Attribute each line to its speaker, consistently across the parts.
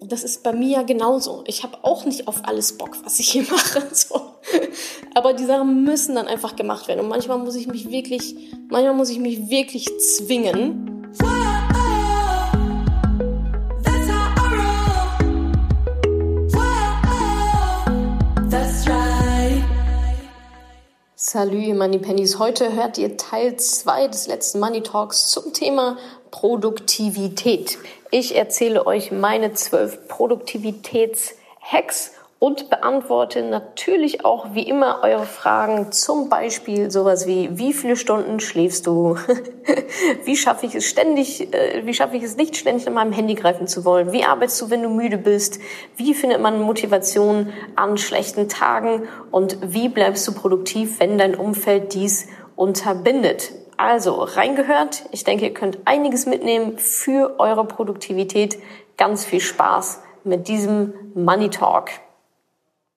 Speaker 1: das ist bei mir ja genauso. Ich habe auch nicht auf alles Bock, was ich hier mache. So. Aber die Sachen müssen dann einfach gemacht werden. Und manchmal muss ich mich wirklich, manchmal muss ich mich wirklich zwingen. Salut, Money Pennies. Heute hört ihr Teil 2 des letzten Money Talks zum Thema Produktivität. Ich erzähle euch meine zwölf Produktivitätshacks und beantworte natürlich auch wie immer eure Fragen. Zum Beispiel sowas wie, wie viele Stunden schläfst du? wie schaffe ich es ständig, äh, wie schaffe ich es nicht ständig an meinem Handy greifen zu wollen? Wie arbeitest du, wenn du müde bist? Wie findet man Motivation an schlechten Tagen? Und wie bleibst du produktiv, wenn dein Umfeld dies unterbindet? Also reingehört. Ich denke, ihr könnt einiges mitnehmen für eure Produktivität. Ganz viel Spaß mit diesem Money Talk.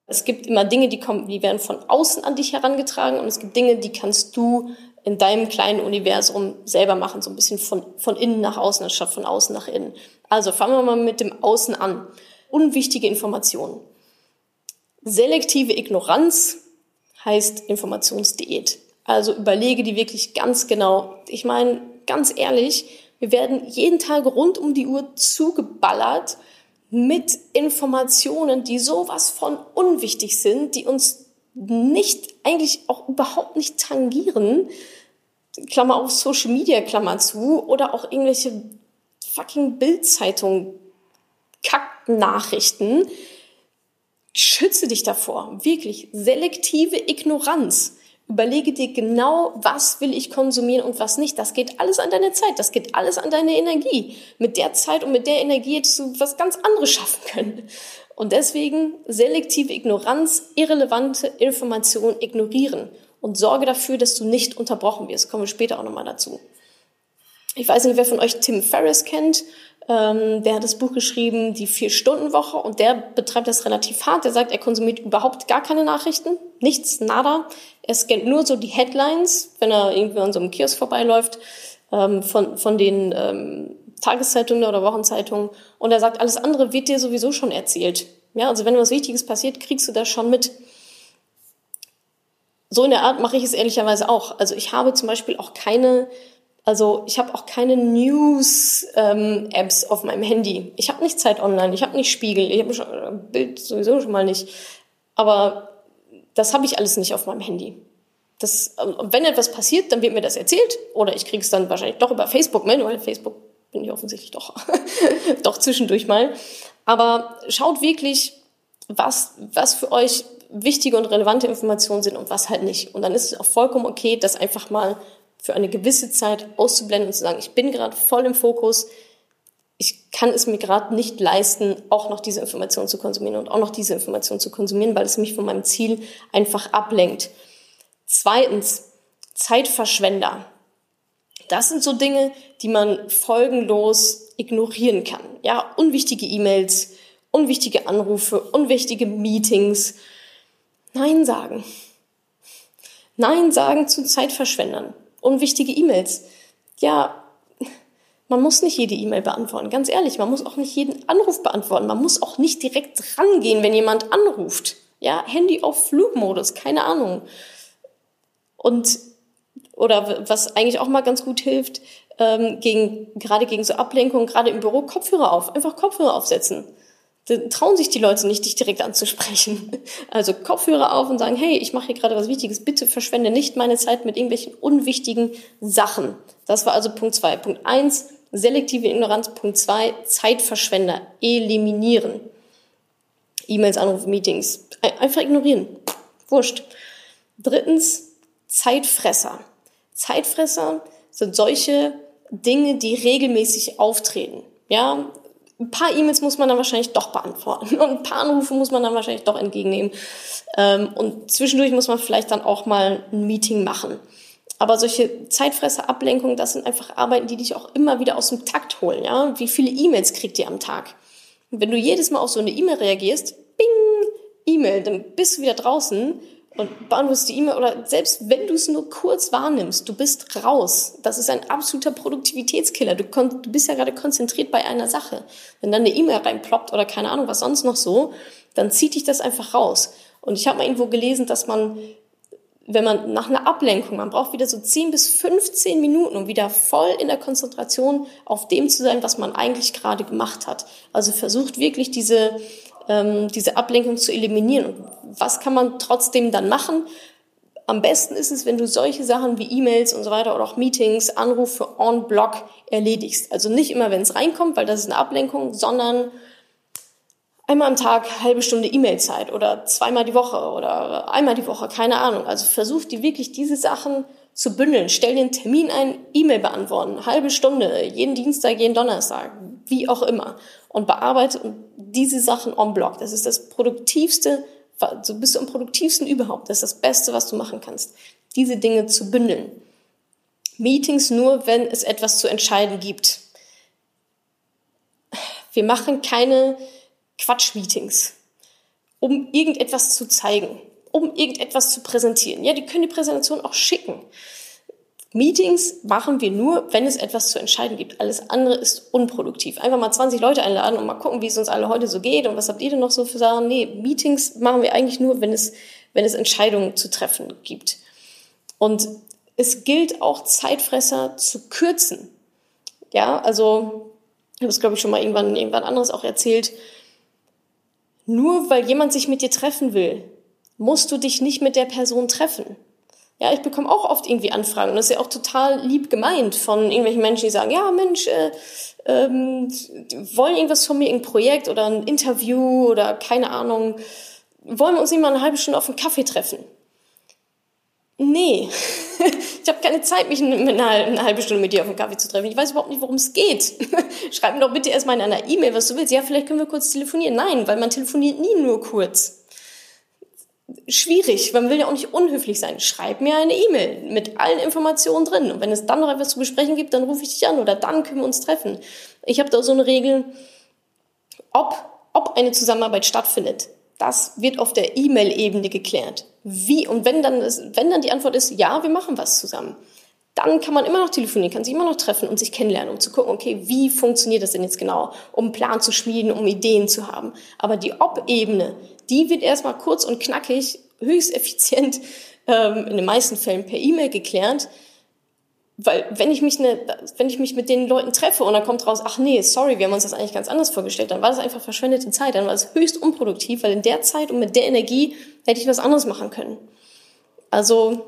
Speaker 1: Es gibt immer Dinge, die kommen, die werden von außen an dich herangetragen und es gibt Dinge, die kannst du in deinem kleinen Universum selber machen, so ein bisschen von, von innen nach außen anstatt von außen nach innen. Also fangen wir mal mit dem Außen an. Unwichtige Informationen. Selektive Ignoranz heißt Informationsdiät. Also überlege die wirklich ganz genau. Ich meine, ganz ehrlich, wir werden jeden Tag rund um die Uhr zugeballert mit Informationen, die sowas von unwichtig sind, die uns nicht, eigentlich auch überhaupt nicht tangieren. Klammer auf Social Media, Klammer zu, oder auch irgendwelche fucking Bildzeitung Kacknachrichten. Schütze dich davor. Wirklich. Selektive Ignoranz. Überlege dir genau, was will ich konsumieren und was nicht. Das geht alles an deine Zeit, das geht alles an deine Energie. Mit der Zeit und mit der Energie hättest du was ganz anderes schaffen können. Und deswegen selektive Ignoranz, irrelevante Informationen ignorieren und sorge dafür, dass du nicht unterbrochen wirst. Kommen wir später auch nochmal dazu. Ich weiß nicht, wer von euch Tim Ferriss kennt. Ähm, der hat das Buch geschrieben, die Vier-Stunden-Woche, und der betreibt das relativ hart. Der sagt, er konsumiert überhaupt gar keine Nachrichten, nichts, nada. Er scannt nur so die Headlines, wenn er irgendwie an so einem Kiosk vorbeiläuft, ähm, von, von den ähm, Tageszeitungen oder Wochenzeitungen. Und er sagt, alles andere wird dir sowieso schon erzählt. Ja, also wenn was Wichtiges passiert, kriegst du das schon mit. So in der Art mache ich es ehrlicherweise auch. Also ich habe zum Beispiel auch keine also ich habe auch keine News-Apps ähm, auf meinem Handy. Ich habe nicht Zeit online, ich habe nicht Spiegel, ich habe äh, Bild sowieso schon mal nicht. Aber das habe ich alles nicht auf meinem Handy. Das, ähm, wenn etwas passiert, dann wird mir das erzählt oder ich kriege es dann wahrscheinlich doch über Facebook mit, weil Facebook bin ich offensichtlich doch, doch zwischendurch mal. Aber schaut wirklich, was, was für euch wichtige und relevante Informationen sind und was halt nicht. Und dann ist es auch vollkommen okay, das einfach mal für eine gewisse Zeit auszublenden und zu sagen, ich bin gerade voll im Fokus, ich kann es mir gerade nicht leisten, auch noch diese Information zu konsumieren und auch noch diese Information zu konsumieren, weil es mich von meinem Ziel einfach ablenkt. Zweitens, Zeitverschwender. Das sind so Dinge, die man folgenlos ignorieren kann. Ja, unwichtige E-Mails, unwichtige Anrufe, unwichtige Meetings. Nein sagen. Nein sagen zu Zeitverschwendern unwichtige E-Mails. Ja, man muss nicht jede E-Mail beantworten. Ganz ehrlich, man muss auch nicht jeden Anruf beantworten. Man muss auch nicht direkt rangehen, wenn jemand anruft. Ja, Handy auf Flugmodus, keine Ahnung. Und, oder was eigentlich auch mal ganz gut hilft, ähm, gegen, gerade gegen so Ablenkung, gerade im Büro, Kopfhörer auf. Einfach Kopfhörer aufsetzen. Trauen sich die Leute nicht, dich direkt anzusprechen. Also Kopfhörer auf und sagen, hey, ich mache hier gerade was Wichtiges, bitte verschwende nicht meine Zeit mit irgendwelchen unwichtigen Sachen. Das war also Punkt zwei. Punkt eins, selektive Ignoranz. Punkt zwei, Zeitverschwender eliminieren. E-Mails, Anrufe, Meetings. Einfach ignorieren. Wurscht. Drittens, Zeitfresser. Zeitfresser sind solche Dinge, die regelmäßig auftreten. Ja, ein paar E-Mails muss man dann wahrscheinlich doch beantworten und ein paar Anrufe muss man dann wahrscheinlich doch entgegennehmen. Ähm, und zwischendurch muss man vielleicht dann auch mal ein Meeting machen. Aber solche Zeitfresser, Ablenkungen, das sind einfach Arbeiten, die dich auch immer wieder aus dem Takt holen. Ja? Wie viele E-Mails kriegt ihr am Tag? Und wenn du jedes Mal auf so eine E-Mail reagierst, bing, E-Mail, dann bist du wieder draußen und beantwortest die E-Mail oder selbst wenn du es nur kurz wahrnimmst, du bist raus. Das ist ein absoluter Produktivitätskiller. Du, du bist ja gerade konzentriert bei einer Sache. Wenn dann eine E-Mail reinploppt oder keine Ahnung, was sonst noch so, dann zieht dich das einfach raus. Und ich habe mal irgendwo gelesen, dass man, wenn man nach einer Ablenkung, man braucht wieder so 10 bis 15 Minuten, um wieder voll in der Konzentration auf dem zu sein, was man eigentlich gerade gemacht hat. Also versucht wirklich diese ähm, diese Ablenkung zu eliminieren. Und was kann man trotzdem dann machen? Am besten ist es, wenn du solche Sachen wie E-Mails und so weiter oder auch Meetings, Anrufe on Block erledigst. Also nicht immer, wenn es reinkommt, weil das ist eine Ablenkung, sondern einmal am Tag halbe Stunde E-Mail-Zeit oder zweimal die Woche oder einmal die Woche, keine Ahnung. Also versuch dir wirklich diese Sachen zu bündeln. Stell dir einen Termin ein, E-Mail beantworten, halbe Stunde, jeden Dienstag, jeden Donnerstag, wie auch immer. Und bearbeite diese Sachen on block. Das ist das produktivste, so bist du am produktivsten überhaupt. Das ist das Beste, was du machen kannst. Diese Dinge zu bündeln. Meetings nur, wenn es etwas zu entscheiden gibt. Wir machen keine Quatsch-Meetings, um irgendetwas zu zeigen um irgendetwas zu präsentieren. Ja, die können die Präsentation auch schicken. Meetings machen wir nur, wenn es etwas zu entscheiden gibt. Alles andere ist unproduktiv. Einfach mal 20 Leute einladen und mal gucken, wie es uns alle heute so geht und was habt ihr denn noch so für Sachen. Nee, Meetings machen wir eigentlich nur, wenn es, wenn es Entscheidungen zu treffen gibt. Und es gilt auch Zeitfresser zu kürzen. Ja, also, ich habe es glaube ich schon mal irgendwann, irgendwann anderes auch erzählt. Nur weil jemand sich mit dir treffen will, musst du dich nicht mit der Person treffen. Ja, ich bekomme auch oft irgendwie Anfragen. Und das ist ja auch total lieb gemeint von irgendwelchen Menschen, die sagen, ja, Mensch, äh, ähm, wollen irgendwas von mir, ein Projekt oder ein Interview oder keine Ahnung. Wollen wir uns nicht mal eine halbe Stunde auf einen Kaffee treffen? Nee, ich habe keine Zeit, mich eine, eine halbe Stunde mit dir auf einen Kaffee zu treffen. Ich weiß überhaupt nicht, worum es geht. Schreib mir doch bitte erstmal in einer E-Mail, was du willst. Ja, vielleicht können wir kurz telefonieren. Nein, weil man telefoniert nie nur kurz schwierig. Man will ja auch nicht unhöflich sein. Schreib mir eine E-Mail mit allen Informationen drin. Und wenn es dann noch etwas zu besprechen gibt, dann rufe ich dich an oder dann können wir uns treffen. Ich habe da so eine Regel, ob, ob eine Zusammenarbeit stattfindet. Das wird auf der E-Mail-Ebene geklärt. Wie? Und wenn dann, wenn dann die Antwort ist, ja, wir machen was zusammen, dann kann man immer noch telefonieren, kann sich immer noch treffen und sich kennenlernen, um zu gucken, okay, wie funktioniert das denn jetzt genau, um einen Plan zu schmieden, um Ideen zu haben. Aber die Ob-Ebene, die wird erstmal kurz und knackig, höchst effizient, ähm, in den meisten Fällen per E-Mail geklärt. Weil wenn ich mich ne, wenn ich mich mit den Leuten treffe und dann kommt raus, ach nee, sorry, wir haben uns das eigentlich ganz anders vorgestellt, dann war das einfach verschwendete Zeit, dann war es höchst unproduktiv, weil in der Zeit und mit der Energie hätte ich was anderes machen können. Also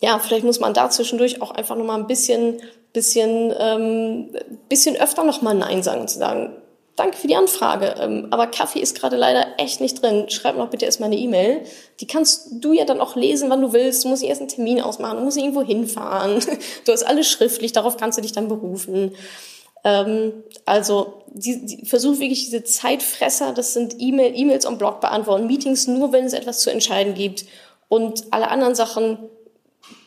Speaker 1: ja, vielleicht muss man da zwischendurch auch einfach nochmal ein bisschen, bisschen, ähm, bisschen öfter nochmal Nein sagen und zu sagen, danke für die Anfrage, ähm, aber Kaffee ist gerade leider echt nicht drin. Schreib noch bitte erstmal eine E-Mail. Die kannst du ja dann auch lesen, wann du willst. Du musst erst einen Termin ausmachen, du musst irgendwo hinfahren. Du hast alles schriftlich, darauf kannst du dich dann berufen. Ähm, also die, die, versuch wirklich diese Zeitfresser, das sind E-Mail, E-Mails am Blog beantworten, Meetings nur, wenn es etwas zu entscheiden gibt und alle anderen Sachen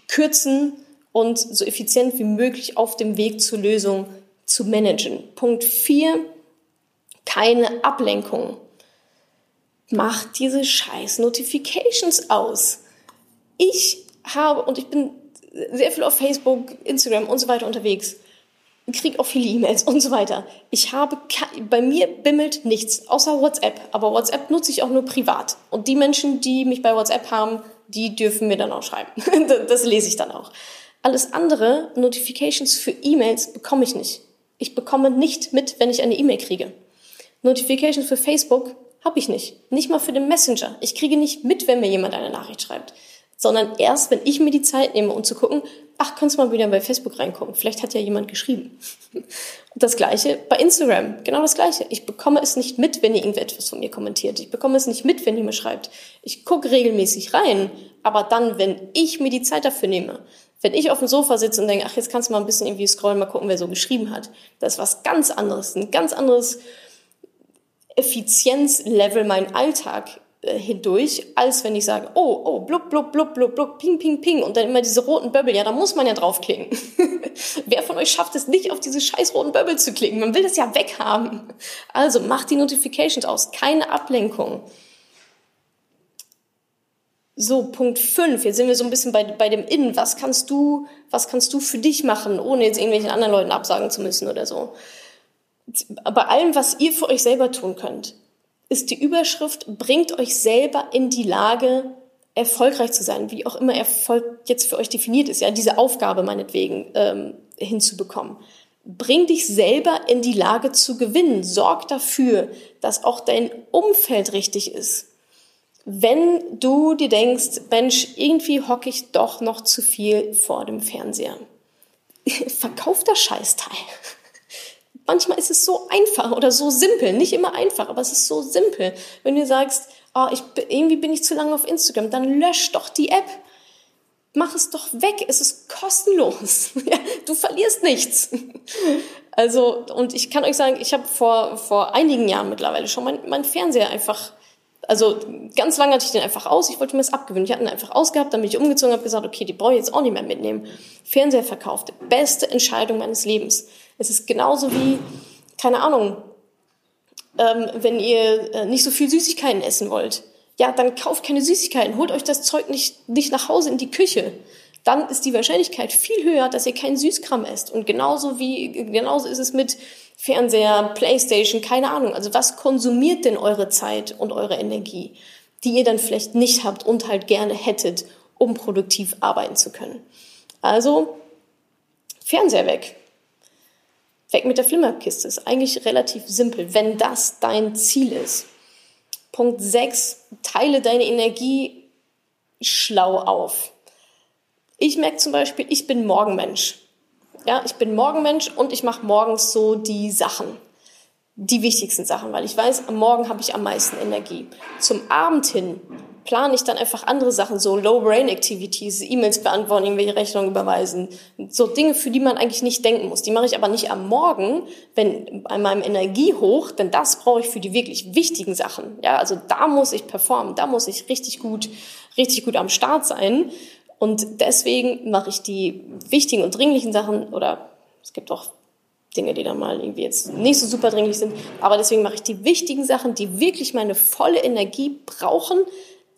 Speaker 1: kürzen und so effizient wie möglich auf dem Weg zur Lösung zu managen. Punkt 4, keine Ablenkung. Macht diese scheiß Notifications aus. Ich habe, und ich bin sehr viel auf Facebook, Instagram und so weiter unterwegs, kriege auch viele E-Mails und so weiter. Ich habe, bei mir bimmelt nichts, außer WhatsApp. Aber WhatsApp nutze ich auch nur privat. Und die Menschen, die mich bei WhatsApp haben, die dürfen mir dann auch schreiben. das lese ich dann auch. Alles andere, Notifications für E-Mails, bekomme ich nicht. Ich bekomme nicht mit, wenn ich eine E-Mail kriege. Notifications für Facebook habe ich nicht. Nicht mal für den Messenger. Ich kriege nicht mit, wenn mir jemand eine Nachricht schreibt. Sondern erst, wenn ich mir die Zeit nehme, um zu gucken, ach, kannst du mal wieder bei Facebook reingucken. Vielleicht hat ja jemand geschrieben. Und das Gleiche bei Instagram. Genau das Gleiche. Ich bekomme es nicht mit, wenn ihr irgendetwas von mir kommentiert. Ich bekomme es nicht mit, wenn ihr mir schreibt. Ich gucke regelmäßig rein. Aber dann, wenn ich mir die Zeit dafür nehme, wenn ich auf dem Sofa sitze und denke, ach, jetzt kannst du mal ein bisschen irgendwie scrollen, mal gucken, wer so geschrieben hat. Das ist was ganz anderes. Ein ganz anderes Effizienzlevel mein Alltag äh, hindurch, als wenn ich sage, oh, oh, blub, blub, blub, blub, blub, ping, ping, ping und dann immer diese roten Böbbel, ja, da muss man ja draufklicken. Wer von euch schafft es nicht, auf diese scheiß roten Böbbel zu klicken? Man will das ja weghaben. Also macht die Notifications aus, keine Ablenkung. So, Punkt 5. Jetzt sind wir so ein bisschen bei, bei dem Innen. Was kannst du, was kannst du für dich machen, ohne jetzt irgendwelchen anderen Leuten absagen zu müssen oder so? Bei allem, was ihr für euch selber tun könnt, ist die Überschrift, bringt euch selber in die Lage, erfolgreich zu sein, wie auch immer Erfolg jetzt für euch definiert ist, ja, diese Aufgabe meinetwegen ähm, hinzubekommen. Bring dich selber in die Lage zu gewinnen. Sorg dafür, dass auch dein Umfeld richtig ist. Wenn du dir denkst, Mensch, irgendwie hocke ich doch noch zu viel vor dem Fernseher. Verkauf das Scheißteil. Manchmal ist es so einfach oder so simpel. Nicht immer einfach, aber es ist so simpel. Wenn du sagst, oh, ich, irgendwie bin ich zu lange auf Instagram, dann lösch doch die App. Mach es doch weg. Es ist kostenlos. du verlierst nichts. Also, und ich kann euch sagen, ich habe vor, vor einigen Jahren mittlerweile schon mein, mein Fernseher einfach also ganz lange hatte ich den einfach aus. Ich wollte mir das abgewöhnen. Ich hatte ihn einfach ausgehabt, dann bin ich umgezogen, habe gesagt, okay, die brauche ich jetzt auch nicht mehr mitnehmen. Fernseher verkauft, beste Entscheidung meines Lebens. Es ist genauso wie, keine Ahnung, ähm, wenn ihr äh, nicht so viel Süßigkeiten essen wollt. Ja, dann kauft keine Süßigkeiten, holt euch das Zeug nicht, nicht nach Hause in die Küche. Dann ist die Wahrscheinlichkeit viel höher, dass ihr keinen Süßkram esst. Und genauso wie, genauso ist es mit Fernseher, Playstation, keine Ahnung. Also was konsumiert denn eure Zeit und eure Energie, die ihr dann vielleicht nicht habt und halt gerne hättet, um produktiv arbeiten zu können? Also Fernseher weg. Weg mit der Flimmerkiste. Ist eigentlich relativ simpel, wenn das dein Ziel ist. Punkt 6. Teile deine Energie schlau auf. Ich merke zum Beispiel, ich bin Morgenmensch. Ja, ich bin Morgenmensch und ich mache morgens so die Sachen, die wichtigsten Sachen, weil ich weiß, am Morgen habe ich am meisten Energie. Zum Abend hin plane ich dann einfach andere Sachen, so Low-Brain-Activities, E-Mails beantworten, irgendwelche Rechnungen überweisen, so Dinge, für die man eigentlich nicht denken muss. Die mache ich aber nicht am Morgen, wenn bei meinem Energie hoch, denn das brauche ich für die wirklich wichtigen Sachen. Ja, also da muss ich performen, da muss ich richtig gut, richtig gut am Start sein. Und deswegen mache ich die wichtigen und dringlichen Sachen oder es gibt auch Dinge, die dann mal irgendwie jetzt nicht so super dringlich sind. Aber deswegen mache ich die wichtigen Sachen, die wirklich meine volle Energie brauchen,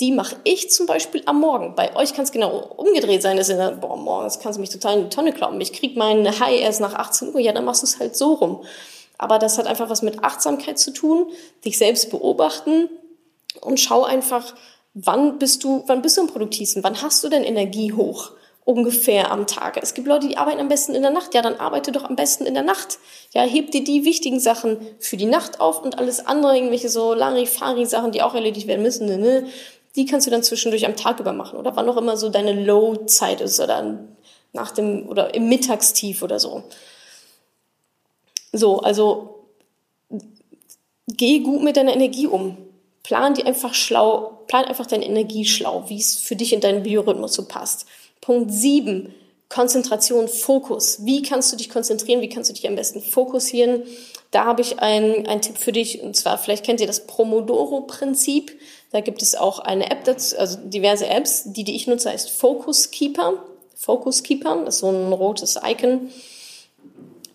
Speaker 1: die mache ich zum Beispiel am Morgen. Bei euch kann es genau umgedreht sein, dass ihr dann, boah, morgens kannst du mich total in die Tonne kloppen. Ich krieg meinen High erst nach 18 Uhr. Ja, dann machst du es halt so rum. Aber das hat einfach was mit Achtsamkeit zu tun, dich selbst beobachten und schau einfach, wann bist du, wann bist du am produktivsten? Wann hast du denn Energie hoch? Ungefähr am Tag. Es gibt Leute, die arbeiten am besten in der Nacht. Ja, dann arbeite doch am besten in der Nacht. Ja, heb dir die wichtigen Sachen für die Nacht auf und alles andere, irgendwelche so Larifari-Sachen, die auch erledigt werden müssen, ne, ne, die kannst du dann zwischendurch am Tag über machen oder wann auch immer so deine Low-Zeit ist oder nach dem oder im Mittagstief oder so. So, also geh gut mit deiner Energie um plan die einfach schlau, plan einfach deine Energie schlau, wie es für dich in deinen Biorhythmus so passt. Punkt sieben Konzentration, Fokus. Wie kannst du dich konzentrieren? Wie kannst du dich am besten fokussieren? Da habe ich einen, einen Tipp für dich. Und zwar, vielleicht kennt ihr das Pomodoro-Prinzip. Da gibt es auch eine App dazu, also diverse Apps. Die, die ich nutze, heißt Focus Keeper. Focus Keeper, das ist so ein rotes Icon.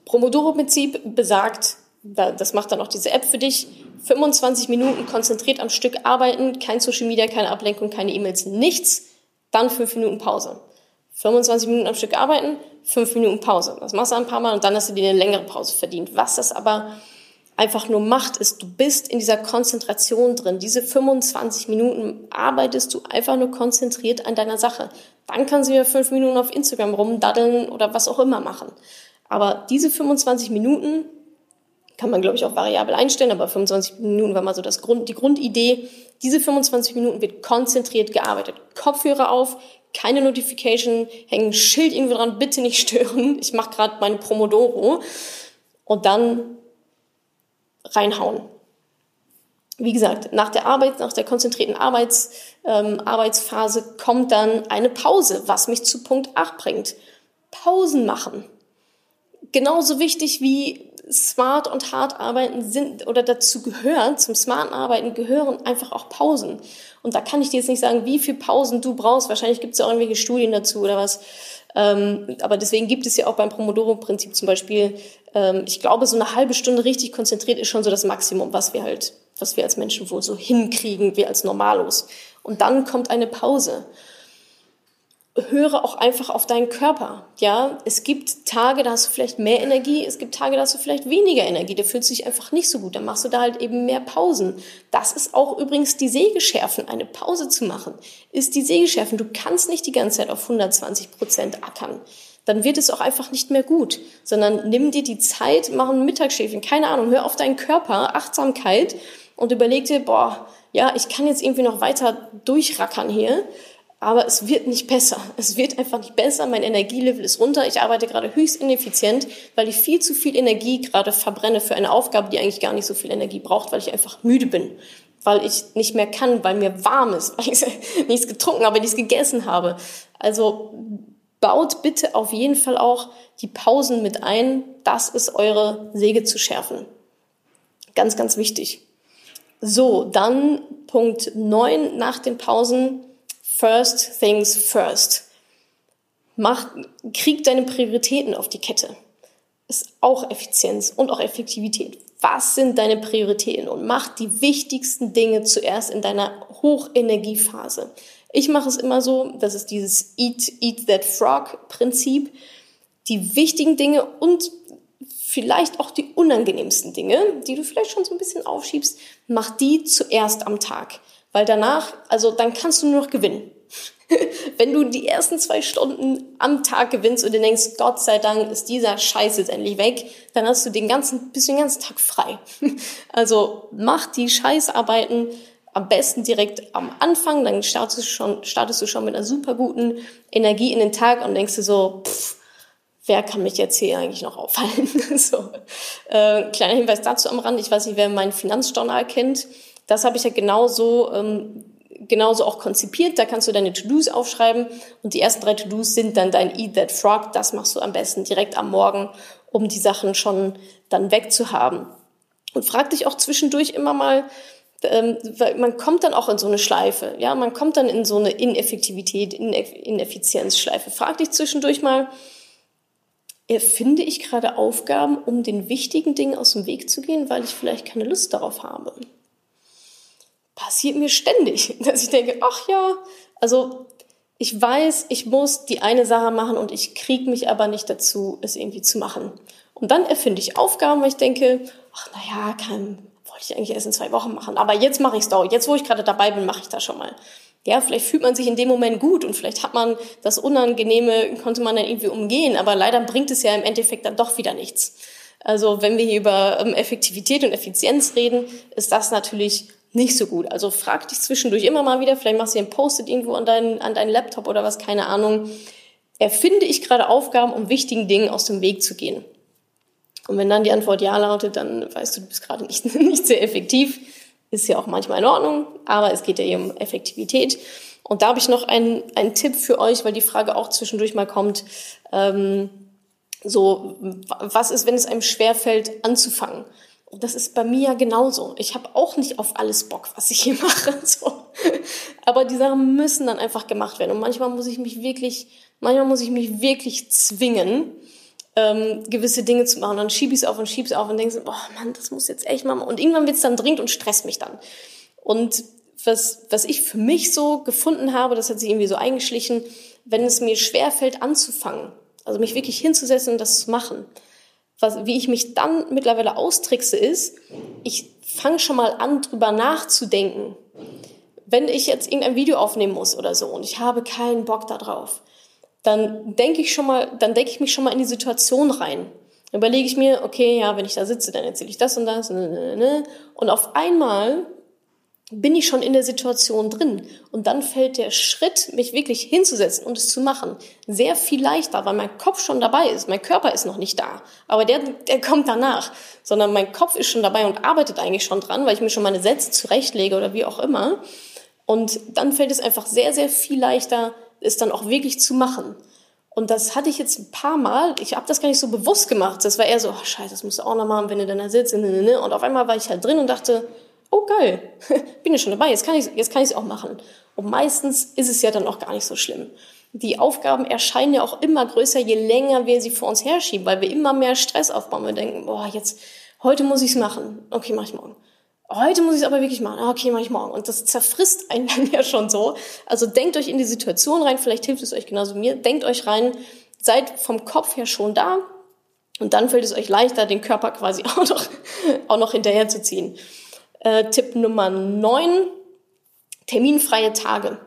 Speaker 1: Pomodoro-Prinzip besagt, das macht dann auch diese App für dich, 25 Minuten konzentriert am Stück arbeiten, kein Social Media, keine Ablenkung, keine E-Mails, nichts, dann 5 Minuten Pause. 25 Minuten am Stück arbeiten, 5 Minuten Pause. Das machst du ein paar Mal und dann hast du dir eine längere Pause verdient. Was das aber einfach nur macht, ist, du bist in dieser Konzentration drin. Diese 25 Minuten arbeitest du einfach nur konzentriert an deiner Sache. Dann kannst du wieder 5 Minuten auf Instagram rumdaddeln oder was auch immer machen. Aber diese 25 Minuten kann man, glaube ich, auch variabel einstellen, aber 25 Minuten war mal so das Grund, die Grundidee. Diese 25 Minuten wird konzentriert gearbeitet. Kopfhörer auf, keine Notification, hängen Schild irgendwo dran, bitte nicht stören. Ich mache gerade meine Promodoro. Und dann reinhauen. Wie gesagt, nach der Arbeit, nach der konzentrierten Arbeits, ähm, Arbeitsphase kommt dann eine Pause, was mich zu Punkt 8 bringt. Pausen machen. Genauso wichtig wie smart und hart arbeiten sind oder dazu gehören, zum smarten Arbeiten gehören einfach auch Pausen. Und da kann ich dir jetzt nicht sagen, wie viel Pausen du brauchst. Wahrscheinlich gibt es auch irgendwelche Studien dazu oder was. Ähm, aber deswegen gibt es ja auch beim Pomodoro-Prinzip zum Beispiel, ähm, ich glaube, so eine halbe Stunde richtig konzentriert ist schon so das Maximum, was wir halt was wir als Menschen wohl so hinkriegen, wir als Normalos. Und dann kommt eine Pause höre auch einfach auf deinen Körper. Ja, es gibt Tage, da hast du vielleicht mehr Energie, es gibt Tage, da hast du vielleicht weniger Energie, da fühlst du dich einfach nicht so gut, dann machst du da halt eben mehr Pausen. Das ist auch übrigens die Säge schärfen, eine Pause zu machen, ist die Säge schärfen. Du kannst nicht die ganze Zeit auf 120 Prozent ackern. Dann wird es auch einfach nicht mehr gut, sondern nimm dir die Zeit, mach ein Mittagsschäfchen, keine Ahnung, hör auf deinen Körper, Achtsamkeit und überleg dir, boah, ja, ich kann jetzt irgendwie noch weiter durchrackern hier aber es wird nicht besser. Es wird einfach nicht besser. Mein Energielevel ist runter. Ich arbeite gerade höchst ineffizient, weil ich viel zu viel Energie gerade verbrenne für eine Aufgabe, die eigentlich gar nicht so viel Energie braucht, weil ich einfach müde bin, weil ich nicht mehr kann, weil mir warm ist, weil ich nichts getrunken habe, nichts gegessen habe. Also baut bitte auf jeden Fall auch die Pausen mit ein. Das ist eure Säge zu schärfen. Ganz, ganz wichtig. So, dann Punkt 9 nach den Pausen First things first. Mach, krieg deine Prioritäten auf die Kette. Ist auch Effizienz und auch Effektivität. Was sind deine Prioritäten? Und mach die wichtigsten Dinge zuerst in deiner Hochenergiephase. Ich mache es immer so, das ist dieses Eat, Eat That Frog Prinzip. Die wichtigen Dinge und vielleicht auch die unangenehmsten Dinge, die du vielleicht schon so ein bisschen aufschiebst, mach die zuerst am Tag. Weil danach, also dann kannst du nur noch gewinnen. Wenn du die ersten zwei Stunden am Tag gewinnst und du denkst, Gott sei Dank ist dieser Scheiß jetzt endlich weg, dann hast du den ganzen, bist den ganzen Tag frei. Also mach die Scheißarbeiten am besten direkt am Anfang, dann startest du schon, startest du schon mit einer super guten Energie in den Tag und denkst du so, pff, wer kann mich jetzt hier eigentlich noch aufhalten? so. Äh, kleiner Hinweis dazu am Rand, ich weiß nicht, wer meinen Finanzjournal kennt. Das habe ich ja genauso, ähm, genauso auch konzipiert. Da kannst du deine To-Dos aufschreiben und die ersten drei To-Dos sind dann dein Eat That Frog. Das machst du am besten direkt am Morgen, um die Sachen schon dann wegzuhaben. Und frag dich auch zwischendurch immer mal, ähm, weil man kommt dann auch in so eine Schleife, ja, man kommt dann in so eine Ineffektivität, Ineffizienzschleife. Frag dich zwischendurch mal, erfinde ich gerade Aufgaben, um den wichtigen Dingen aus dem Weg zu gehen, weil ich vielleicht keine Lust darauf habe? Passiert mir ständig, dass ich denke, ach ja, also ich weiß, ich muss die eine Sache machen und ich kriege mich aber nicht dazu, es irgendwie zu machen. Und dann erfinde ich Aufgaben, weil ich denke, ach naja, kann, wollte ich eigentlich erst in zwei Wochen machen, aber jetzt mache ich es doch. Jetzt, wo ich gerade dabei bin, mache ich das schon mal. Ja, vielleicht fühlt man sich in dem Moment gut und vielleicht hat man das Unangenehme, konnte man dann irgendwie umgehen, aber leider bringt es ja im Endeffekt dann doch wieder nichts. Also wenn wir hier über ähm, Effektivität und Effizienz reden, ist das natürlich nicht so gut. Also frag dich zwischendurch immer mal wieder, vielleicht machst du ein Post-it irgendwo an deinen, an deinen Laptop oder was, keine Ahnung. Erfinde ich gerade Aufgaben, um wichtigen Dingen aus dem Weg zu gehen? Und wenn dann die Antwort ja lautet, dann weißt du, du bist gerade nicht, nicht sehr effektiv. Ist ja auch manchmal in Ordnung, aber es geht ja hier um Effektivität. Und da habe ich noch einen, einen Tipp für euch, weil die Frage auch zwischendurch mal kommt. Ähm, so, was ist, wenn es einem schwerfällt, anzufangen? Das ist bei mir ja genauso. Ich habe auch nicht auf alles Bock, was ich hier mache. So. Aber die Sachen müssen dann einfach gemacht werden. Und manchmal muss ich mich wirklich, manchmal muss ich mich wirklich zwingen, ähm, gewisse Dinge zu machen. Dann schiebe ich es auf und schiebe es auf und denke so, boah Mann, das muss jetzt echt mal. Und irgendwann wird es dann dringend und stresst mich dann. Und was, was ich für mich so gefunden habe, das hat sich irgendwie so eingeschlichen, wenn es mir schwerfällt anzufangen, also mich wirklich hinzusetzen und das zu machen, was, wie ich mich dann mittlerweile austrickse, ist, ich fange schon mal an, drüber nachzudenken. Wenn ich jetzt irgendein Video aufnehmen muss oder so und ich habe keinen Bock darauf, dann denke ich schon mal, dann denke ich mich schon mal in die Situation rein. Dann überlege ich mir, okay, ja, wenn ich da sitze, dann erzähle ich das und das. Ne, ne, ne, und auf einmal bin ich schon in der Situation drin. Und dann fällt der Schritt, mich wirklich hinzusetzen und es zu machen, sehr viel leichter, weil mein Kopf schon dabei ist. Mein Körper ist noch nicht da. Aber der, der kommt danach. Sondern mein Kopf ist schon dabei und arbeitet eigentlich schon dran, weil ich mir schon meine Sätze zurechtlege oder wie auch immer. Und dann fällt es einfach sehr, sehr viel leichter, es dann auch wirklich zu machen. Und das hatte ich jetzt ein paar Mal. Ich habe das gar nicht so bewusst gemacht. Das war eher so, oh, scheiße, das musst du auch noch machen, wenn du dann da sitzt. Und auf einmal war ich halt drin und dachte, oh geil, bin ja schon dabei, jetzt kann ich jetzt kann ich es auch machen. Und meistens ist es ja dann auch gar nicht so schlimm. Die Aufgaben erscheinen ja auch immer größer, je länger wir sie vor uns herschieben, weil wir immer mehr Stress aufbauen. Wir denken, boah, jetzt heute muss ich es machen. Okay, mach ich morgen. heute muss ich es aber wirklich machen. Okay, mache ich morgen. Und das zerfrisst einen dann ja schon so. Also denkt euch in die Situation rein, vielleicht hilft es euch genauso mir. Denkt euch rein, seid vom Kopf her schon da. Und dann fällt es euch leichter, den Körper quasi auch noch, auch noch hinterherzuziehen. Äh, Tipp Nummer 9, terminfreie Tage.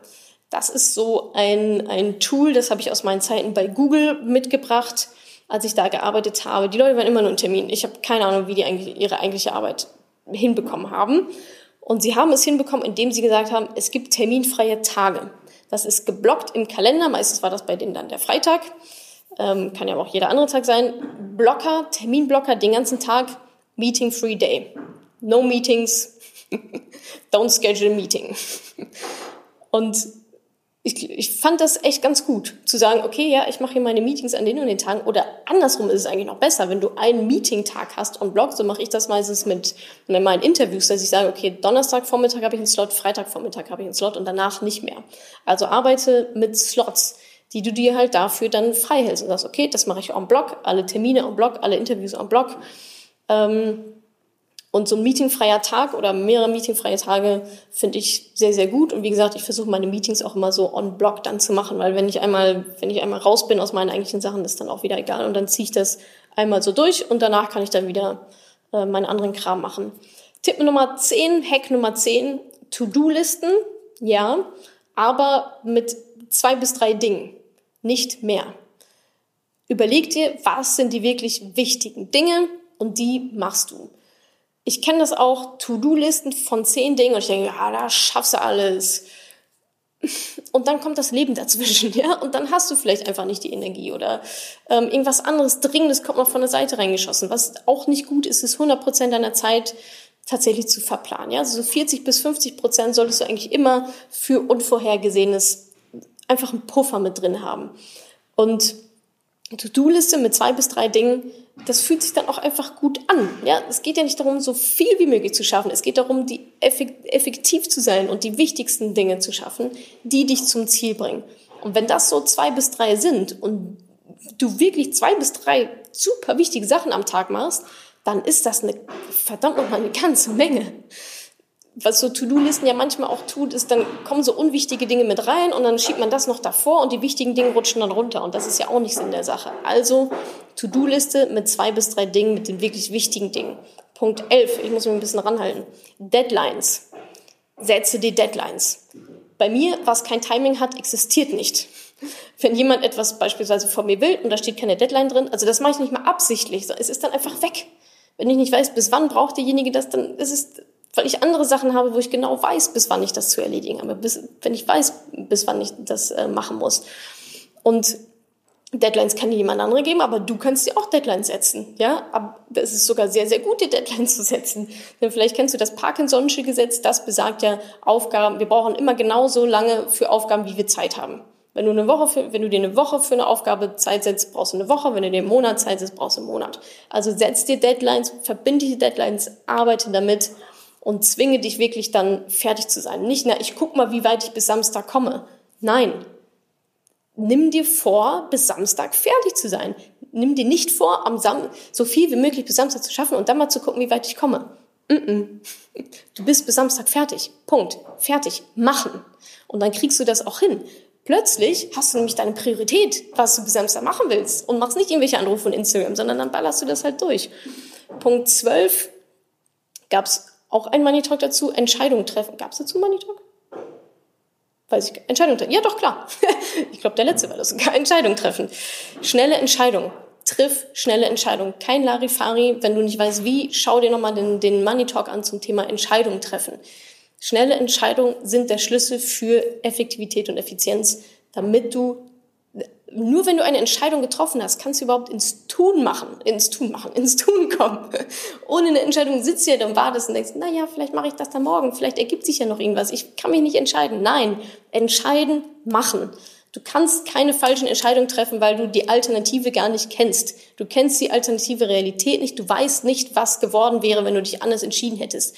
Speaker 1: Das ist so ein, ein Tool, das habe ich aus meinen Zeiten bei Google mitgebracht, als ich da gearbeitet habe. Die Leute waren immer nur in Termin. Ich habe keine Ahnung, wie die eigentlich ihre eigentliche Arbeit hinbekommen haben. Und sie haben es hinbekommen, indem sie gesagt haben, es gibt terminfreie Tage. Das ist geblockt im Kalender. Meistens war das bei denen dann der Freitag. Ähm, kann ja auch jeder andere Tag sein. Blocker, Terminblocker den ganzen Tag, Meeting-Free Day. No Meetings, don't schedule a meeting. Und ich, ich fand das echt ganz gut, zu sagen, okay, ja, ich mache hier meine Meetings an den und den Tagen. Oder andersrum ist es eigentlich noch besser, wenn du einen Meeting-Tag hast und Blog, so mache ich das meistens mit, mit meinen Interviews, dass ich sage, okay, Donnerstagvormittag habe ich einen Slot, Freitagvormittag habe ich einen Slot und danach nicht mehr. Also arbeite mit Slots, die du dir halt dafür dann frei hältst und sagst, okay, das mache ich en Blog, alle Termine en Blog, alle Interviews en Blog. Ähm, und so ein meetingfreier Tag oder mehrere meetingfreie Tage finde ich sehr, sehr gut. Und wie gesagt, ich versuche meine Meetings auch immer so on block dann zu machen, weil wenn ich einmal, wenn ich einmal raus bin aus meinen eigentlichen Sachen, ist dann auch wieder egal. Und dann ziehe ich das einmal so durch und danach kann ich dann wieder äh, meinen anderen Kram machen. Tipp Nummer 10, Hack Nummer 10, To-Do-Listen, ja, aber mit zwei bis drei Dingen, nicht mehr. Überleg dir, was sind die wirklich wichtigen Dinge und die machst du ich kenne das auch, To-Do-Listen von zehn Dingen und ich denke, ja, da schaffst du alles. Und dann kommt das Leben dazwischen, ja, und dann hast du vielleicht einfach nicht die Energie oder ähm, irgendwas anderes Dringendes kommt noch von der Seite reingeschossen. Was auch nicht gut ist, ist 100 Prozent deiner Zeit tatsächlich zu verplanen, ja. Also so 40 bis 50 Prozent solltest du eigentlich immer für Unvorhergesehenes einfach einen Puffer mit drin haben. Und To-Do-Liste mit zwei bis drei Dingen, das fühlt sich dann auch einfach gut an. Ja, es geht ja nicht darum, so viel wie möglich zu schaffen. Es geht darum, die effektiv zu sein und die wichtigsten Dinge zu schaffen, die dich zum Ziel bringen. Und wenn das so zwei bis drei sind und du wirklich zwei bis drei super wichtige Sachen am Tag machst, dann ist das eine verdammt nochmal eine ganze Menge was so To-Do-Listen ja manchmal auch tut, ist, dann kommen so unwichtige Dinge mit rein und dann schiebt man das noch davor und die wichtigen Dinge rutschen dann runter. Und das ist ja auch nichts in der Sache. Also To-Do-Liste mit zwei bis drei Dingen, mit den wirklich wichtigen Dingen. Punkt 11, ich muss mich ein bisschen ranhalten. Deadlines. Setze die Deadlines. Bei mir, was kein Timing hat, existiert nicht. Wenn jemand etwas beispielsweise von mir will und da steht keine Deadline drin, also das mache ich nicht mal absichtlich, es ist dann einfach weg. Wenn ich nicht weiß, bis wann braucht derjenige das, dann ist es weil ich andere Sachen habe, wo ich genau weiß, bis wann ich das zu erledigen habe, bis, wenn ich weiß, bis wann ich das äh, machen muss. Und Deadlines kann dir jemand andere geben, aber du kannst dir auch Deadlines setzen, ja. Aber es ist sogar sehr, sehr gut, die Deadlines zu setzen. Denn vielleicht kennst du das Parkinson'sche Gesetz, das besagt ja Aufgaben, wir brauchen immer genauso lange für Aufgaben, wie wir Zeit haben. Wenn du eine Woche für, wenn du dir eine Woche für eine Aufgabe Zeit setzt, brauchst du eine Woche. Wenn du dir einen Monat Zeit setzt, brauchst du einen Monat. Also setz dir Deadlines, verbindliche Deadlines, arbeite damit und zwinge dich wirklich dann fertig zu sein. Nicht, na, ich guck mal, wie weit ich bis Samstag komme. Nein. Nimm dir vor, bis Samstag fertig zu sein. Nimm dir nicht vor, am Sam so viel wie möglich bis Samstag zu schaffen und dann mal zu gucken, wie weit ich komme. Mm -mm. Du bist bis Samstag fertig. Punkt. Fertig. Machen. Und dann kriegst du das auch hin. Plötzlich hast du nämlich deine Priorität, was du bis Samstag machen willst und machst nicht irgendwelche Anrufe von Instagram, sondern dann ballerst du das halt durch. Punkt 12 gab's auch ein Money Talk dazu, Entscheidungen treffen. Gab es dazu Money Talk? Weiß ich, Entscheidungen treffen. Ja, doch, klar. ich glaube, der letzte war das sogar. Entscheidungen treffen. Schnelle Entscheidungen. Triff schnelle Entscheidungen. Kein Larifari. Wenn du nicht weißt, wie, schau dir nochmal den, den Money Talk an zum Thema Entscheidungen treffen. Schnelle Entscheidungen sind der Schlüssel für Effektivität und Effizienz, damit du nur wenn du eine Entscheidung getroffen hast, kannst du überhaupt ins Tun machen, ins Tun machen, ins Tun kommen. Ohne eine Entscheidung sitzt du ja und wartest und denkst, na ja, vielleicht mache ich das dann morgen, vielleicht ergibt sich ja noch irgendwas. Ich kann mich nicht entscheiden. Nein, entscheiden, machen. Du kannst keine falschen Entscheidungen treffen, weil du die Alternative gar nicht kennst. Du kennst die alternative Realität nicht. Du weißt nicht, was geworden wäre, wenn du dich anders entschieden hättest.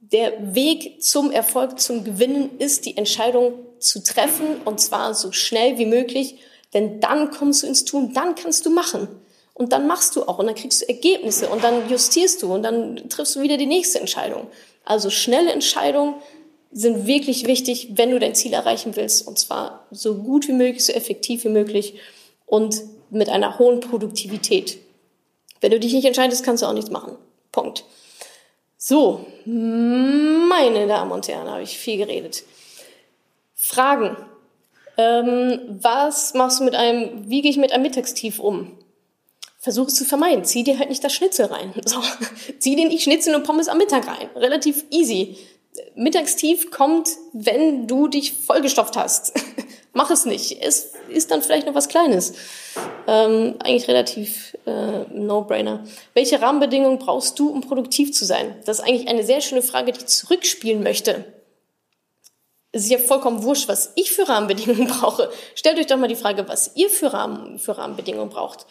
Speaker 1: Der Weg zum Erfolg, zum Gewinnen ist die Entscheidung zu treffen und zwar so schnell wie möglich denn dann kommst du ins Tun, dann kannst du machen. Und dann machst du auch und dann kriegst du Ergebnisse und dann justierst du und dann triffst du wieder die nächste Entscheidung. Also schnelle Entscheidungen sind wirklich wichtig, wenn du dein Ziel erreichen willst. Und zwar so gut wie möglich, so effektiv wie möglich und mit einer hohen Produktivität. Wenn du dich nicht entscheidest, kannst du auch nichts machen. Punkt. So, meine Damen und Herren, habe ich viel geredet. Fragen. Ähm, was machst du mit einem, wie gehe ich mit einem Mittagstief um? Versuch es zu vermeiden. Zieh dir halt nicht das Schnitzel rein. So. Zieh dir nicht Schnitzel und Pommes am Mittag rein. Relativ easy. Mittagstief kommt, wenn du dich vollgestopft hast. Mach es nicht. Es ist dann vielleicht noch was Kleines. Ähm, eigentlich relativ äh, No-Brainer. Welche Rahmenbedingungen brauchst du, um produktiv zu sein? Das ist eigentlich eine sehr schöne Frage, die ich zurückspielen möchte. Es ist ja vollkommen wurscht, was ich für Rahmenbedingungen brauche. Stellt euch doch mal die Frage, was ihr für, Rahmen, für Rahmenbedingungen braucht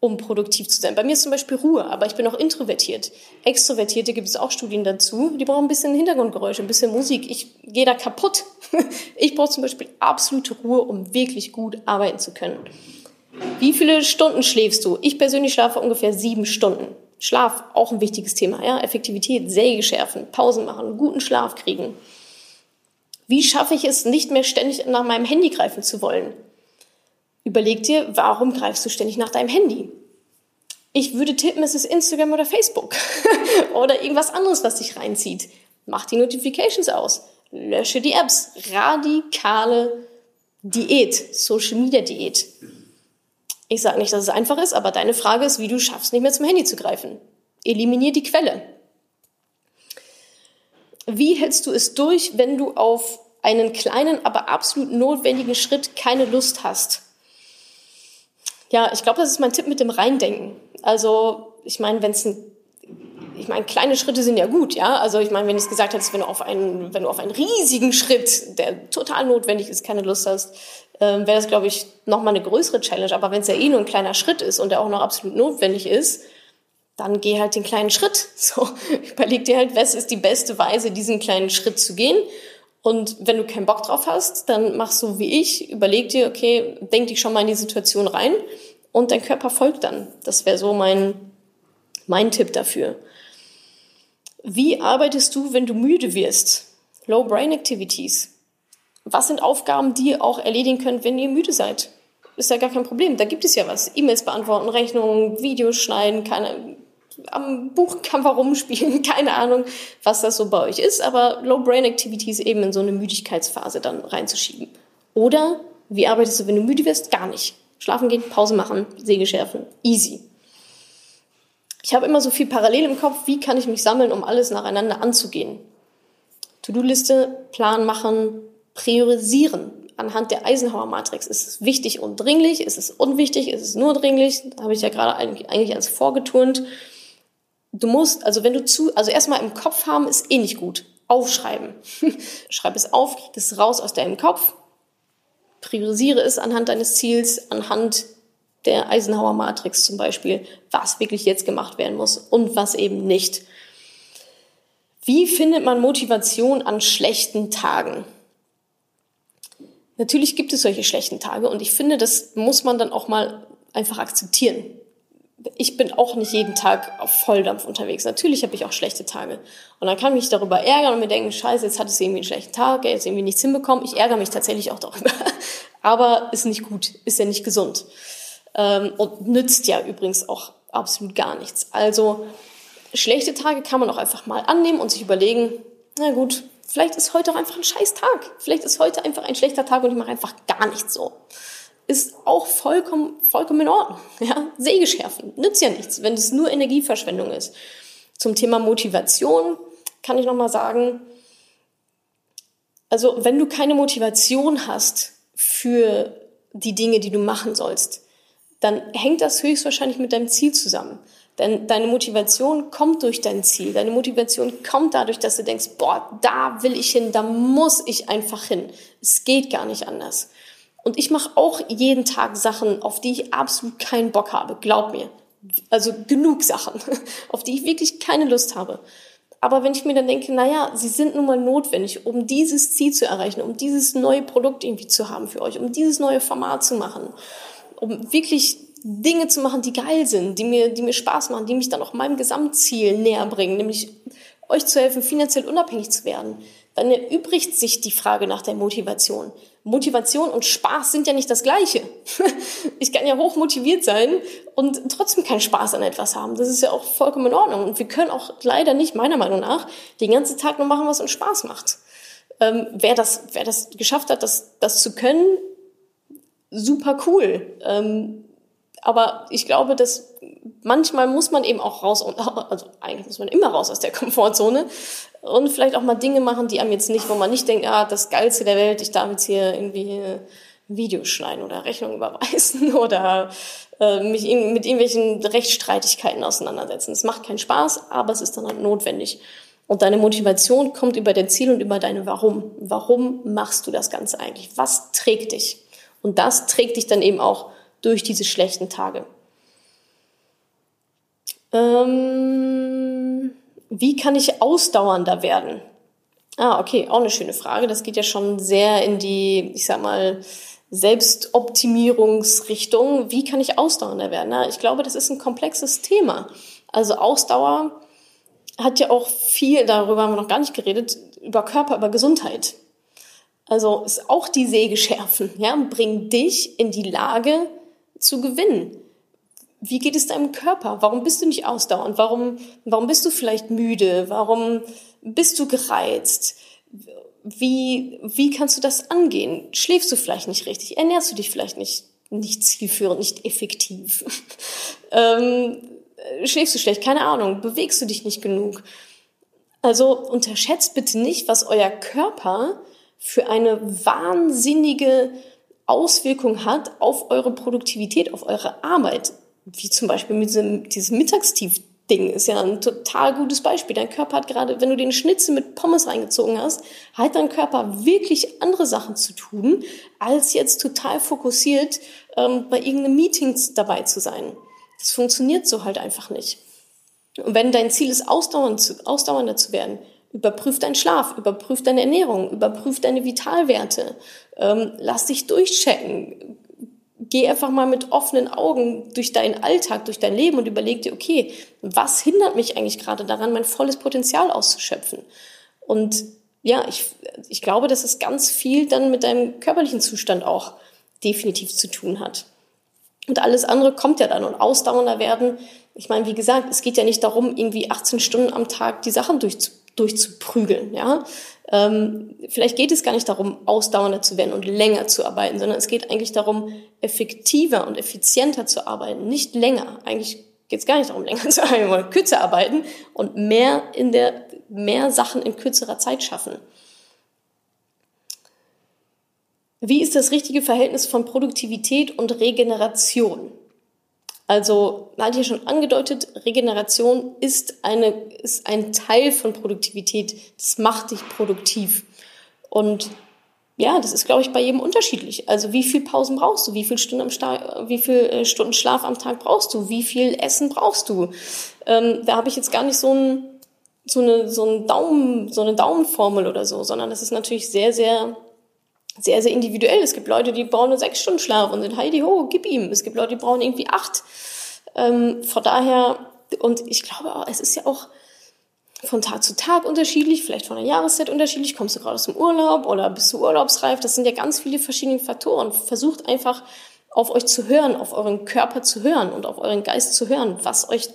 Speaker 1: um produktiv zu sein. Bei mir ist zum Beispiel Ruhe, aber ich bin auch introvertiert. Extrovertierte gibt es auch Studien dazu. Die brauchen ein bisschen Hintergrundgeräusche, ein bisschen Musik. Ich gehe da kaputt. Ich brauche zum Beispiel absolute Ruhe, um wirklich gut arbeiten zu können. Wie viele Stunden schläfst du? Ich persönlich schlafe ungefähr sieben Stunden. Schlaf, auch ein wichtiges Thema. Ja? Effektivität, Säge schärfen, Pausen machen, guten Schlaf kriegen. Wie schaffe ich es, nicht mehr ständig nach meinem Handy greifen zu wollen? Überleg dir, warum greifst du ständig nach deinem Handy? Ich würde tippen, es ist Instagram oder Facebook oder irgendwas anderes, was dich reinzieht. Mach die Notifications aus, lösche die Apps. Radikale Diät, Social Media Diät. Ich sage nicht, dass es einfach ist, aber deine Frage ist, wie du schaffst, nicht mehr zum Handy zu greifen. Eliminier die Quelle. Wie hältst du es durch, wenn du auf einen kleinen, aber absolut notwendigen Schritt keine Lust hast? Ja, ich glaube, das ist mein Tipp mit dem Reindenken. Also, ich meine, wenn es ein ich meine, kleine Schritte sind ja gut, ja. Also ich meine, wenn ich es gesagt hättest, wenn du auf einen, wenn du auf einen riesigen Schritt, der total notwendig ist, keine Lust hast, ähm, wäre das, glaube ich, nochmal eine größere Challenge. Aber wenn es ja eh nur ein kleiner Schritt ist und der auch noch absolut notwendig ist, dann geh halt den kleinen Schritt. So, überleg dir halt, was ist die beste Weise, diesen kleinen Schritt zu gehen. Und wenn du keinen Bock drauf hast, dann mach so wie ich, überleg dir, okay, denk dich schon mal in die Situation rein und dein Körper folgt dann. Das wäre so mein, mein Tipp dafür. Wie arbeitest du, wenn du müde wirst? Low Brain Activities. Was sind Aufgaben, die ihr auch erledigen könnt, wenn ihr müde seid? Ist ja gar kein Problem. Da gibt es ja was. E-Mails beantworten, Rechnungen, Videos schneiden, keine, am Buchcover rumspielen, keine Ahnung, was das so bei euch ist, aber Low Brain Activities eben in so eine Müdigkeitsphase dann reinzuschieben. Oder wie arbeitest du, wenn du müde wirst? Gar nicht. Schlafen gehen, Pause machen, Säge schärfen. Easy. Ich habe immer so viel parallel im Kopf, wie kann ich mich sammeln, um alles nacheinander anzugehen. To-Do-Liste, Plan machen, priorisieren. Anhand der Eisenhower-Matrix ist es wichtig und dringlich, ist es unwichtig, ist es nur dringlich. Da habe ich ja gerade eigentlich als vorgeturnt du musst, also wenn du zu, also erstmal im Kopf haben ist eh nicht gut. Aufschreiben. Schreib es auf, krieg es raus aus deinem Kopf. Priorisiere es anhand deines Ziels, anhand der Eisenhower Matrix zum Beispiel, was wirklich jetzt gemacht werden muss und was eben nicht. Wie findet man Motivation an schlechten Tagen? Natürlich gibt es solche schlechten Tage und ich finde, das muss man dann auch mal einfach akzeptieren ich bin auch nicht jeden Tag auf Volldampf unterwegs. Natürlich habe ich auch schlechte Tage. Und dann kann ich mich darüber ärgern und mir denken, scheiße, jetzt hat es irgendwie einen schlechten Tag, jetzt irgendwie nichts hinbekommen. Ich ärgere mich tatsächlich auch darüber. Aber ist nicht gut, ist ja nicht gesund. Ähm, und nützt ja übrigens auch absolut gar nichts. Also schlechte Tage kann man auch einfach mal annehmen und sich überlegen, na gut, vielleicht ist heute auch einfach ein scheiß Tag. Vielleicht ist heute einfach ein schlechter Tag und ich mache einfach gar nichts so ist auch vollkommen, vollkommen in Ordnung. Ja? Säge nützt ja nichts, wenn es nur Energieverschwendung ist. Zum Thema Motivation kann ich nochmal sagen, also wenn du keine Motivation hast für die Dinge, die du machen sollst, dann hängt das höchstwahrscheinlich mit deinem Ziel zusammen. Denn deine Motivation kommt durch dein Ziel. Deine Motivation kommt dadurch, dass du denkst, boah, da will ich hin, da muss ich einfach hin. Es geht gar nicht anders. Und ich mache auch jeden Tag Sachen, auf die ich absolut keinen Bock habe. Glaub mir. Also genug Sachen, auf die ich wirklich keine Lust habe. Aber wenn ich mir dann denke, naja, sie sind nun mal notwendig, um dieses Ziel zu erreichen, um dieses neue Produkt irgendwie zu haben für euch, um dieses neue Format zu machen, um wirklich Dinge zu machen, die geil sind, die mir, die mir Spaß machen, die mich dann auch meinem Gesamtziel näher bringen, nämlich euch zu helfen, finanziell unabhängig zu werden, dann erübrigt sich die Frage nach der Motivation. Motivation und Spaß sind ja nicht das Gleiche. Ich kann ja hoch motiviert sein und trotzdem keinen Spaß an etwas haben. Das ist ja auch vollkommen in Ordnung. Und wir können auch leider nicht, meiner Meinung nach, den ganzen Tag nur machen, was uns Spaß macht. Ähm, wer, das, wer das geschafft hat, das, das zu können, super cool. Ähm, aber ich glaube, dass manchmal muss man eben auch raus, also eigentlich muss man immer raus aus der Komfortzone und vielleicht auch mal Dinge machen, die einem jetzt nicht, wo man nicht denkt, ah, das Geilste der Welt, ich darf jetzt hier irgendwie ein Video schneiden oder Rechnung überweisen oder äh, mich mit irgendwelchen Rechtsstreitigkeiten auseinandersetzen. Es macht keinen Spaß, aber es ist dann halt notwendig. Und deine Motivation kommt über dein Ziel und über deine Warum. Warum machst du das Ganze eigentlich? Was trägt dich? Und das trägt dich dann eben auch durch diese schlechten Tage. Ähm, wie kann ich ausdauernder werden? Ah, okay, auch eine schöne Frage. Das geht ja schon sehr in die, ich sag mal, Selbstoptimierungsrichtung. Wie kann ich ausdauernder werden? Na, ich glaube, das ist ein komplexes Thema. Also Ausdauer hat ja auch viel, darüber haben wir noch gar nicht geredet, über Körper, über Gesundheit. Also ist auch die Säge schärfen, ja, bring dich in die Lage, zu gewinnen. Wie geht es deinem Körper? Warum bist du nicht ausdauernd? Warum, warum bist du vielleicht müde? Warum bist du gereizt? Wie, wie kannst du das angehen? Schläfst du vielleicht nicht richtig? Ernährst du dich vielleicht nicht, nicht zielführend, nicht effektiv? ähm, schläfst du schlecht? Keine Ahnung. Bewegst du dich nicht genug? Also unterschätzt bitte nicht, was euer Körper für eine wahnsinnige Auswirkung hat auf eure Produktivität, auf eure Arbeit. Wie zum Beispiel mit diesem, diesem Mittagstief Ding ist ja ein total gutes Beispiel. Dein Körper hat gerade, wenn du den Schnitzel mit Pommes reingezogen hast, hat dein Körper wirklich andere Sachen zu tun, als jetzt total fokussiert ähm, bei irgendeinem Meeting dabei zu sein. Das funktioniert so halt einfach nicht. Und wenn dein Ziel ist, ausdauernd zu, ausdauernder zu werden, Überprüf deinen Schlaf, überprüf deine Ernährung, überprüf deine Vitalwerte, ähm, lass dich durchchecken. Geh einfach mal mit offenen Augen durch deinen Alltag, durch dein Leben und überleg dir, okay, was hindert mich eigentlich gerade daran, mein volles Potenzial auszuschöpfen? Und ja, ich, ich glaube, dass es ganz viel dann mit deinem körperlichen Zustand auch definitiv zu tun hat. Und alles andere kommt ja dann und ausdauernder werden. Ich meine, wie gesagt, es geht ja nicht darum, irgendwie 18 Stunden am Tag die Sachen durchzu durchzuprügeln. Ja? Ähm, vielleicht geht es gar nicht darum, ausdauernder zu werden und länger zu arbeiten, sondern es geht eigentlich darum, effektiver und effizienter zu arbeiten, nicht länger. Eigentlich geht es gar nicht darum, länger zu arbeiten, sondern kürzer arbeiten und mehr in der mehr Sachen in kürzerer Zeit schaffen. Wie ist das richtige Verhältnis von Produktivität und Regeneration? Also, man hat hier schon angedeutet, Regeneration ist, eine, ist ein Teil von Produktivität. Das macht dich produktiv. Und ja, das ist, glaube ich, bei jedem unterschiedlich. Also, wie viel Pausen brauchst du? Wie viele Stunden, am wie viel äh, Stunden Schlaf am Tag brauchst du? Wie viel Essen brauchst du? Ähm, da habe ich jetzt gar nicht so, ein, so, eine, so, einen Daumen, so eine Daumenformel oder so, sondern das ist natürlich sehr, sehr sehr, sehr individuell. Es gibt Leute, die brauchen nur sechs Stunden Schlaf und sind Heidi ho, gib ihm. Es gibt Leute, die brauchen irgendwie acht. Ähm, von daher, und ich glaube auch, es ist ja auch von Tag zu Tag unterschiedlich, vielleicht von der Jahreszeit unterschiedlich. Kommst du gerade aus dem Urlaub oder bist du urlaubsreif? Das sind ja ganz viele verschiedene Faktoren. Versucht einfach auf euch zu hören, auf euren Körper zu hören und auf euren Geist zu hören, was euch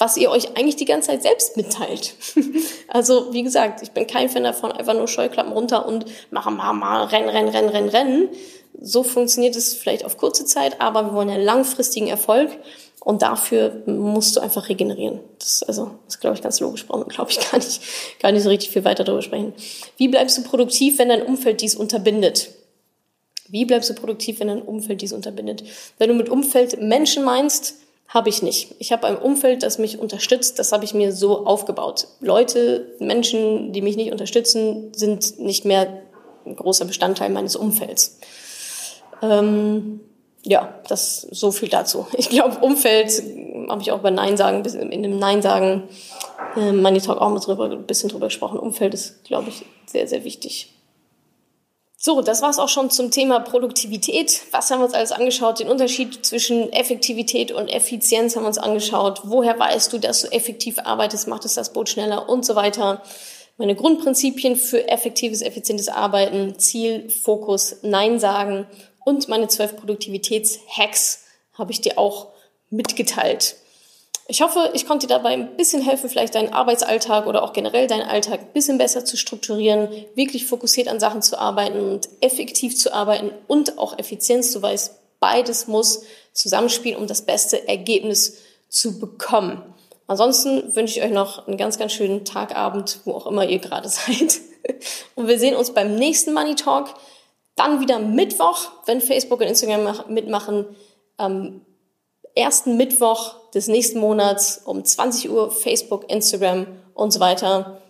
Speaker 1: was ihr euch eigentlich die ganze Zeit selbst mitteilt. also, wie gesagt, ich bin kein Fan davon, einfach nur Scheuklappen runter und machen mal, mal, rennen, rennen, rennen, rennen, rennen. So funktioniert es vielleicht auf kurze Zeit, aber wir wollen ja langfristigen Erfolg und dafür musst du einfach regenerieren. Das, also, das glaube ich ganz logisch, brauchen wir, glaube ich, gar nicht, gar nicht so richtig viel weiter darüber sprechen. Wie bleibst du produktiv, wenn dein Umfeld dies unterbindet? Wie bleibst du produktiv, wenn dein Umfeld dies unterbindet? Wenn du mit Umfeld Menschen meinst, habe ich nicht. Ich habe ein Umfeld, das mich unterstützt. Das habe ich mir so aufgebaut. Leute, Menschen, die mich nicht unterstützen, sind nicht mehr ein großer Bestandteil meines Umfelds. Ähm, ja, das so viel dazu. Ich glaube, Umfeld habe ich auch bei Nein sagen, in dem Nein sagen, äh, Money Talk auch mal drüber, ein bisschen drüber gesprochen. Umfeld ist, glaube ich, sehr, sehr wichtig. So, das war's auch schon zum Thema Produktivität. Was haben wir uns alles angeschaut? Den Unterschied zwischen Effektivität und Effizienz haben wir uns angeschaut. Woher weißt du, dass du effektiv arbeitest? Macht es das Boot schneller und so weiter? Meine Grundprinzipien für effektives, effizientes Arbeiten, Ziel, Fokus, Nein sagen und meine zwölf Produktivitätshacks habe ich dir auch mitgeteilt. Ich hoffe, ich konnte dir dabei ein bisschen helfen, vielleicht deinen Arbeitsalltag oder auch generell deinen Alltag ein bisschen besser zu strukturieren, wirklich fokussiert an Sachen zu arbeiten und effektiv zu arbeiten und auch Effizienz. Du weißt, beides muss zusammenspielen, um das beste Ergebnis zu bekommen. Ansonsten wünsche ich euch noch einen ganz, ganz schönen Tagabend, wo auch immer ihr gerade seid. Und wir sehen uns beim nächsten Money Talk. Dann wieder Mittwoch, wenn Facebook und Instagram mitmachen. Am ersten Mittwoch des nächsten Monats um 20 Uhr Facebook, Instagram und so weiter.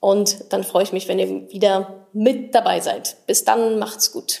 Speaker 1: Und dann freue ich mich, wenn ihr wieder mit dabei seid. Bis dann, macht's gut.